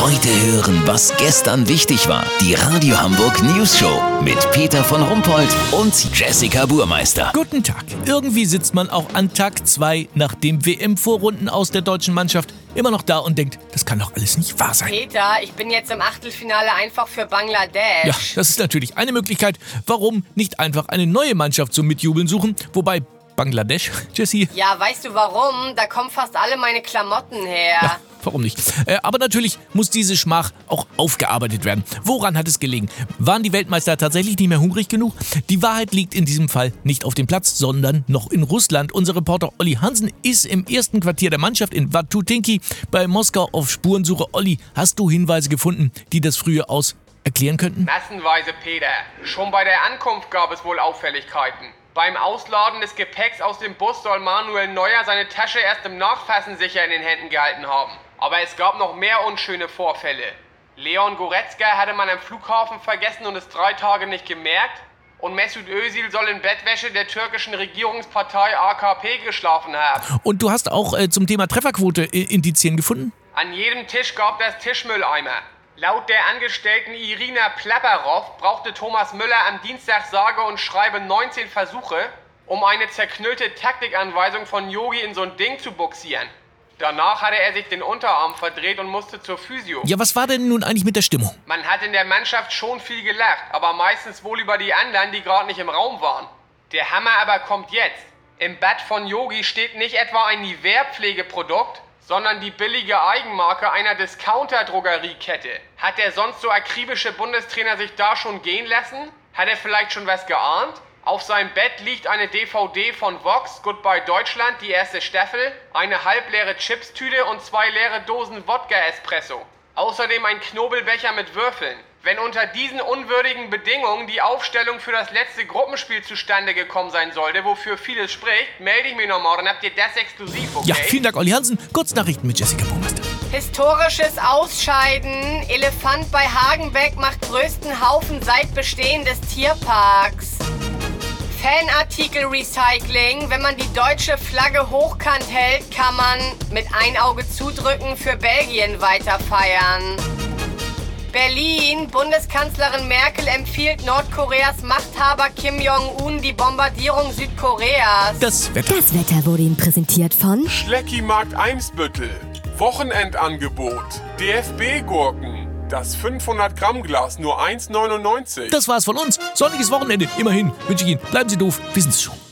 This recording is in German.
Heute hören, was gestern wichtig war. Die Radio Hamburg News Show mit Peter von Rumpold und Jessica Burmeister. Guten Tag. Irgendwie sitzt man auch an Tag 2 nach dem WM-Vorrunden aus der deutschen Mannschaft immer noch da und denkt, das kann doch alles nicht wahr sein. Peter, ich bin jetzt im Achtelfinale einfach für Bangladesch. Ja, das ist natürlich eine Möglichkeit. Warum nicht einfach eine neue Mannschaft zum Mitjubeln suchen? Wobei Bangladesch, Jessie? Ja, weißt du warum? Da kommen fast alle meine Klamotten her. Ja, warum nicht? Äh, aber natürlich muss diese Schmach auch aufgearbeitet werden. Woran hat es gelegen? Waren die Weltmeister tatsächlich nicht mehr hungrig genug? Die Wahrheit liegt in diesem Fall nicht auf dem Platz, sondern noch in Russland. Unser Reporter Olli Hansen ist im ersten Quartier der Mannschaft in Vatutinki bei Moskau auf Spurensuche. Olli, hast du Hinweise gefunden, die das frühe aus erklären könnten? Massenweise, Peter. Schon bei der Ankunft gab es wohl Auffälligkeiten. Beim Ausladen des Gepäcks aus dem Bus soll Manuel Neuer seine Tasche erst im Nachfassen sicher in den Händen gehalten haben. Aber es gab noch mehr unschöne Vorfälle. Leon Goretzka hatte man am Flughafen vergessen und es drei Tage nicht gemerkt. Und Mesut Özil soll in Bettwäsche der türkischen Regierungspartei AKP geschlafen haben. Und du hast auch äh, zum Thema Trefferquote äh, Indizien gefunden? An jedem Tisch gab es Tischmülleimer. Laut der Angestellten Irina Plapperow brauchte Thomas Müller am Dienstag sage und schreibe 19 Versuche, um eine zerknüllte Taktikanweisung von Yogi in so ein Ding zu buxieren. Danach hatte er sich den Unterarm verdreht und musste zur Physio. Ja, was war denn nun eigentlich mit der Stimmung? Man hat in der Mannschaft schon viel gelacht, aber meistens wohl über die anderen, die gerade nicht im Raum waren. Der Hammer aber kommt jetzt. Im Bad von Yogi steht nicht etwa ein Nivea-Pflegeprodukt, sondern die billige Eigenmarke einer Discounter-Drogeriekette. Hat der sonst so akribische Bundestrainer sich da schon gehen lassen? Hat er vielleicht schon was geahnt? Auf seinem Bett liegt eine DVD von Vox, Goodbye Deutschland, die erste Staffel, eine halbleere Chipstüte und zwei leere Dosen Wodka-Espresso. Außerdem ein Knobelbecher mit Würfeln. Wenn unter diesen unwürdigen Bedingungen die Aufstellung für das letzte Gruppenspiel zustande gekommen sein sollte, wofür vieles spricht, melde ich mich nochmal, dann habt ihr das exklusiv, okay? Ja, vielen Dank, Olli Hansen. Kurznachrichten mit Jessica Burmeister. Historisches Ausscheiden. Elefant bei Hagenbeck macht größten Haufen seit Bestehen des Tierparks. Fanartikel-Recycling. Wenn man die deutsche Flagge hochkant hält, kann man mit ein Auge zudrücken für Belgien weiter feiern. Berlin. Bundeskanzlerin Merkel empfiehlt Nordkoreas Machthaber Kim Jong-un die Bombardierung Südkoreas. Das Wetter. Das Wetter wurde Ihnen präsentiert von Schleckimarkt Eimsbüttel. Wochenendangebot. DFB-Gurken. Das 500 Gramm Glas nur 1,99. Das war's von uns. Sonniges Wochenende. Immerhin wünsche ich Ihnen. Bleiben Sie doof. Wir sind's schon.